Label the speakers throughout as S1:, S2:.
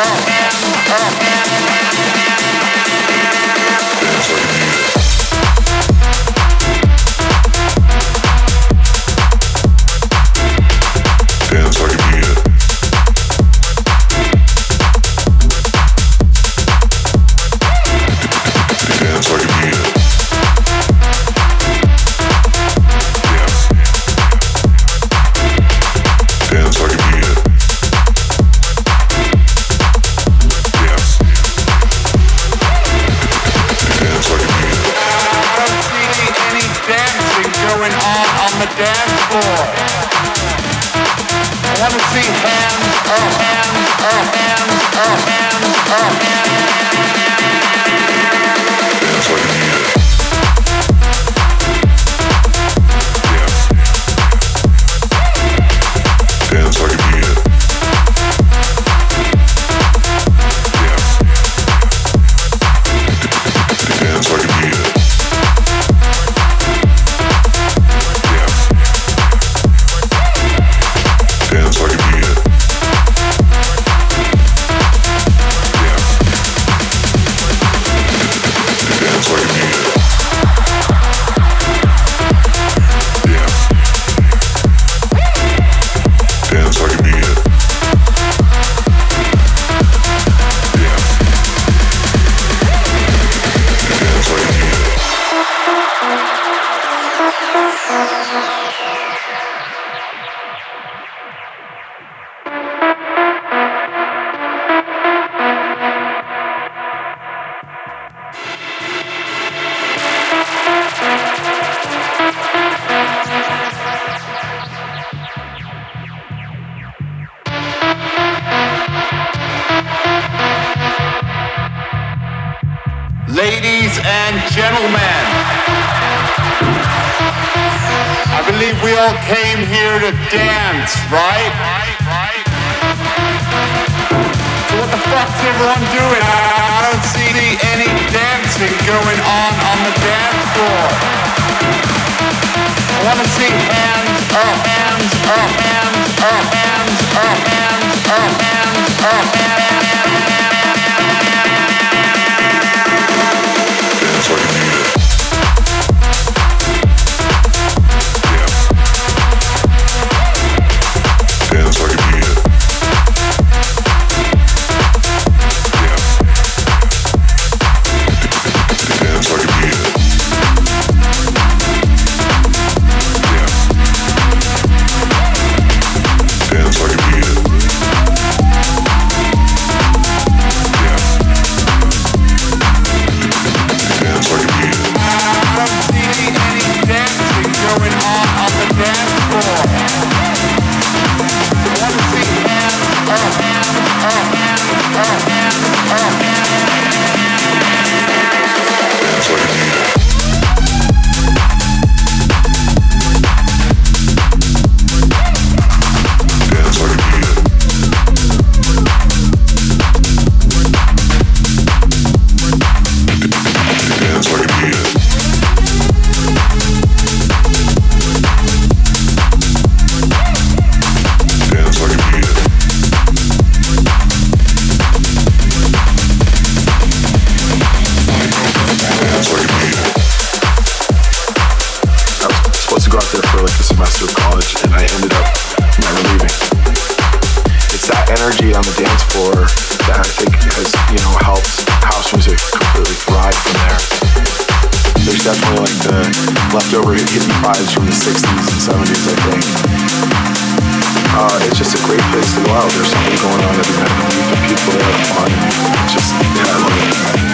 S1: oh,
S2: oh, oh, gentlemen, I believe we all came here to dance, right? right, right. So what the fuck's everyone doing? I, I don't see any dancing going on on the dance floor. I wanna see hands up, hands up, hands up, hands up, hands up, hands up, hands
S3: up. Hands up. Leftover hippie vibes from the 60s and 70s, I think. Uh, it's just a great place to go out. There's something going on every night. The people have fun. Just, yeah, I love it.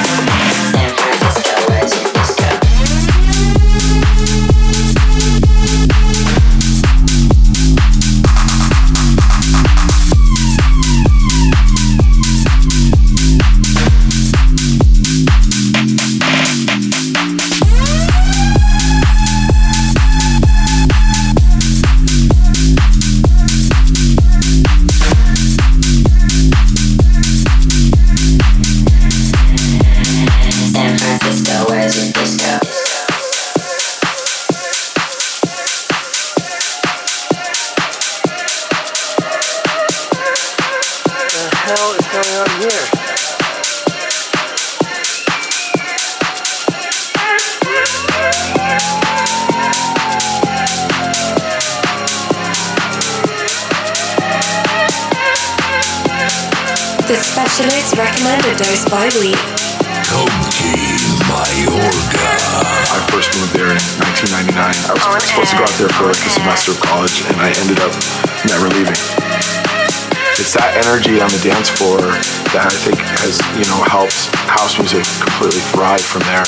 S3: From there.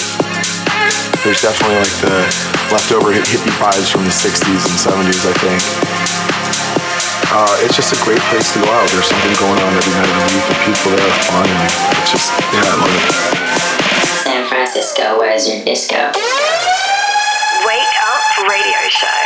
S3: There's definitely like the leftover hippie vibes from the 60s and 70s, I think. Uh, it's just a great place to go out. There's something going on every night. You meet the people there, have fun, and it's just, yeah, I love it.
S4: San Francisco, where's your disco?
S5: Wake Up Radio Show.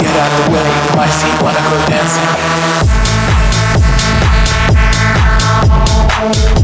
S6: Get out the way. My feet wanna go dancing.
S7: Thank you.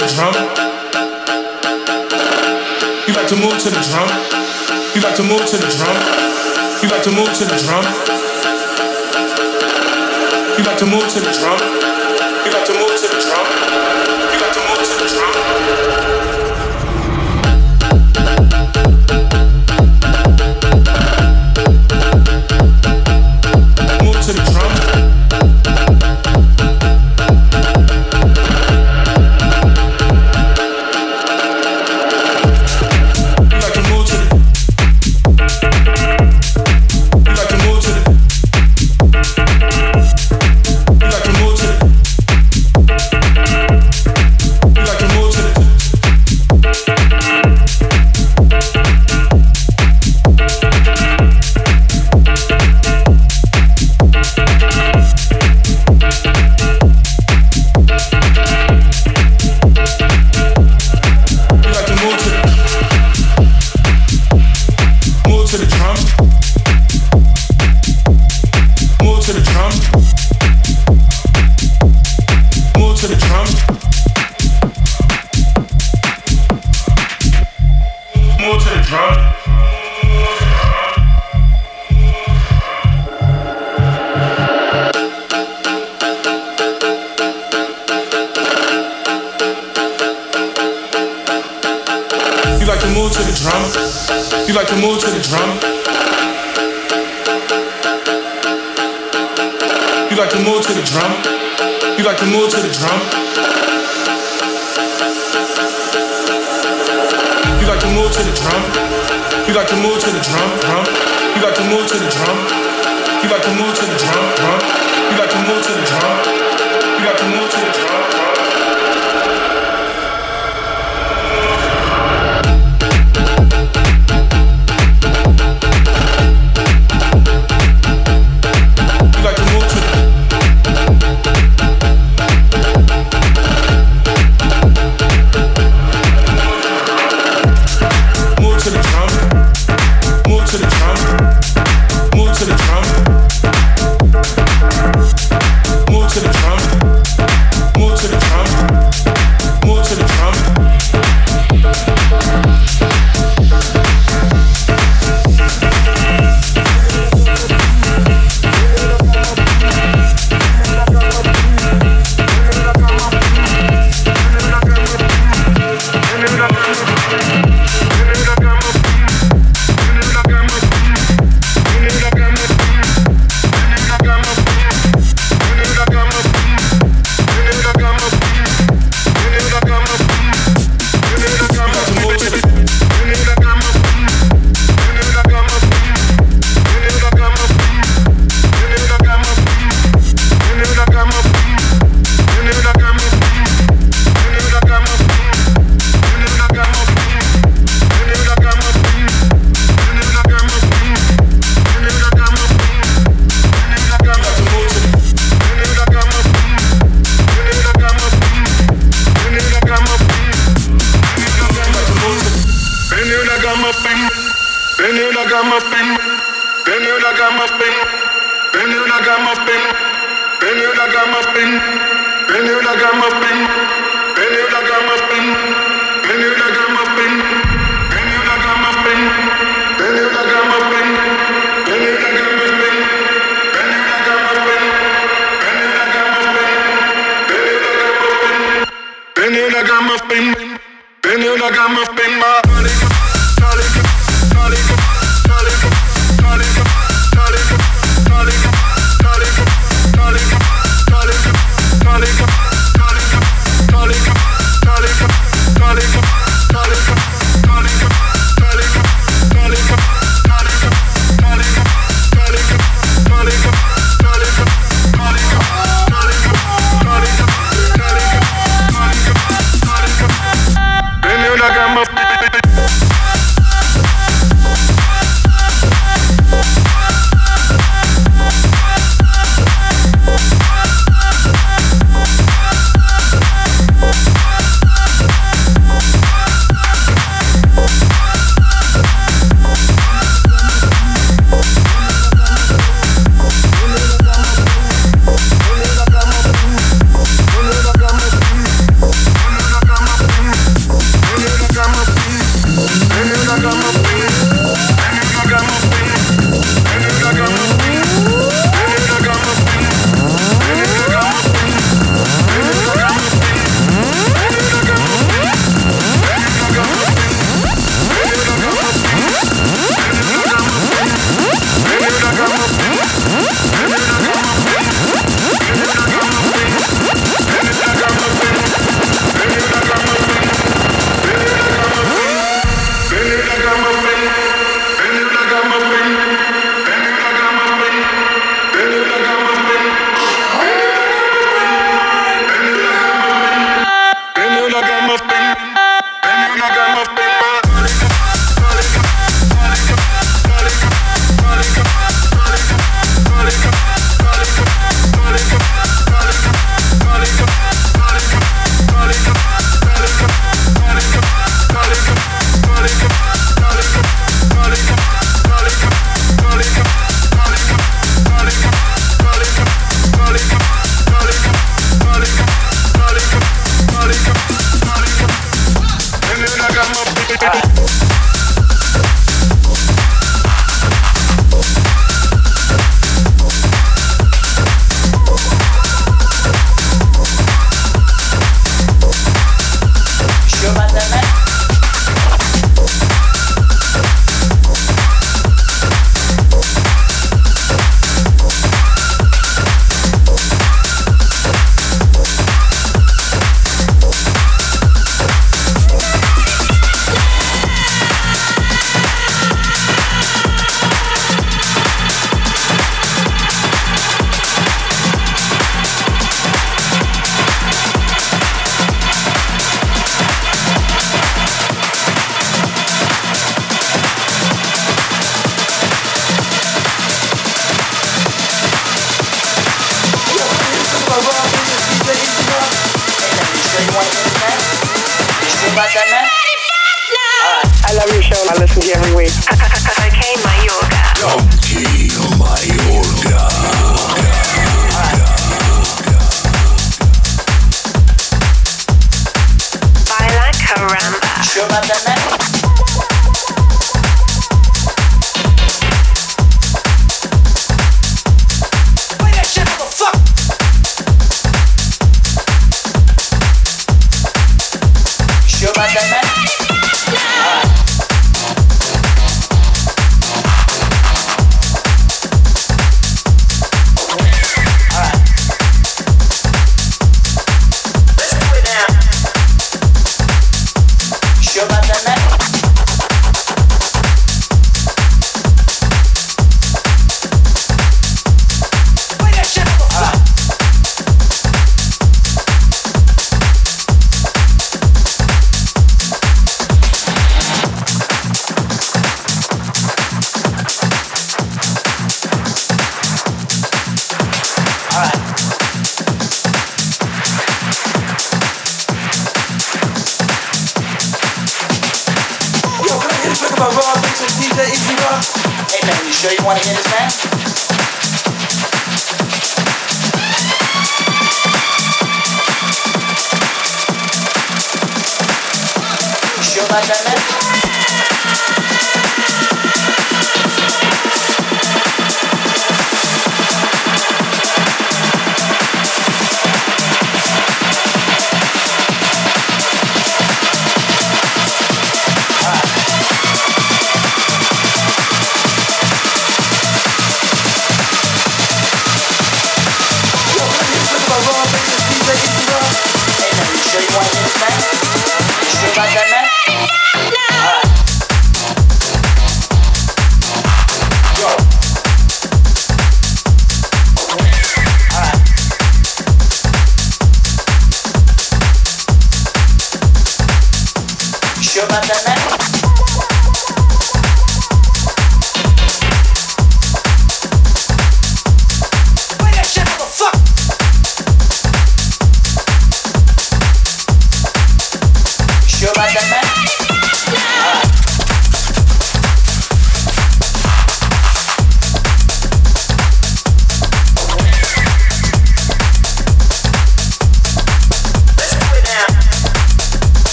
S8: The
S9: drum. You like to move to the drum. You like to move to the drum. You like to move to the drum. You like to move to the drum. Move to the drum. You like to move to the drum. You like to move to the drum. You like to move to the drum. You like to move to the drum. You like to move to the drum, drum. You like to move to the drum. You like to move to the drum, drum. You like to move to the drum. You like to move to the drum, drum.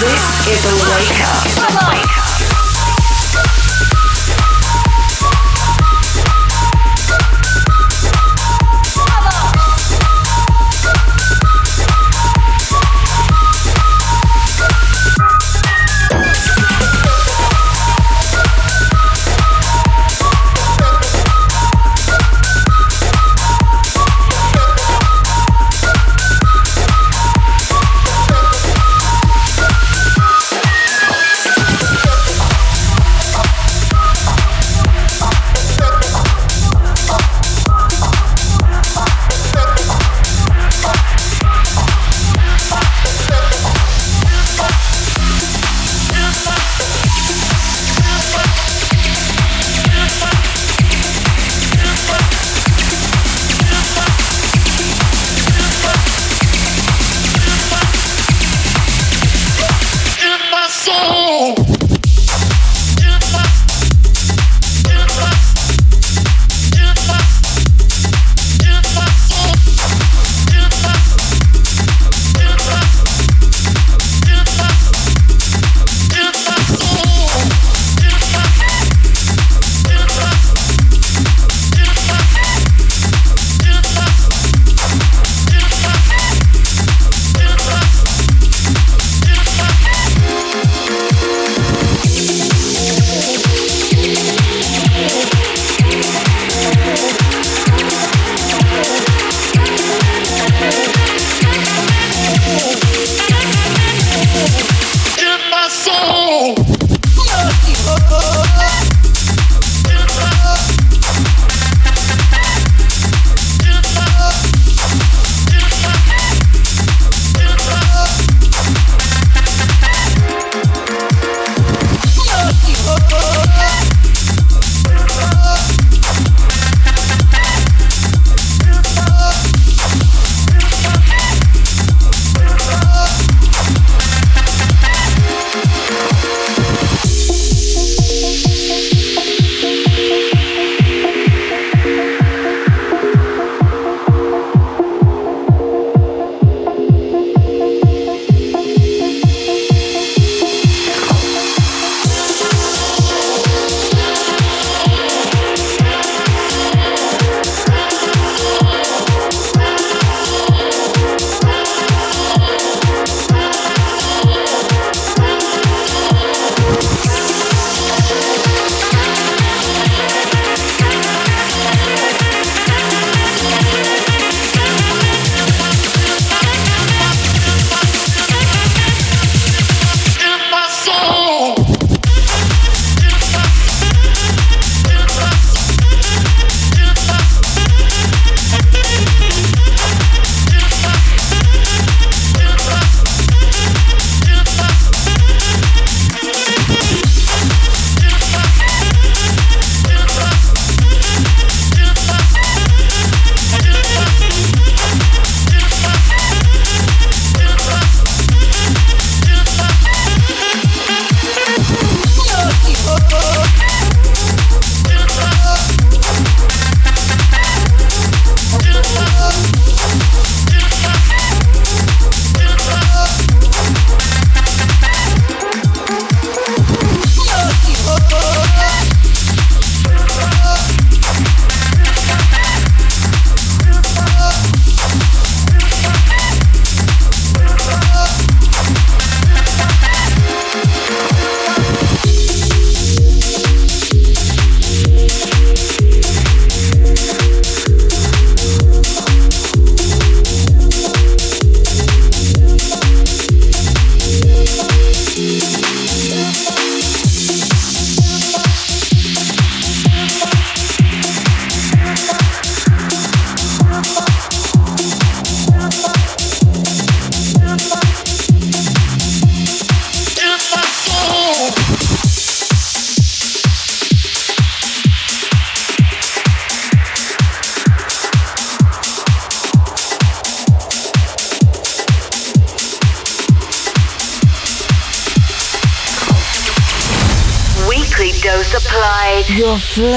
S5: This is a wake up. Wake up.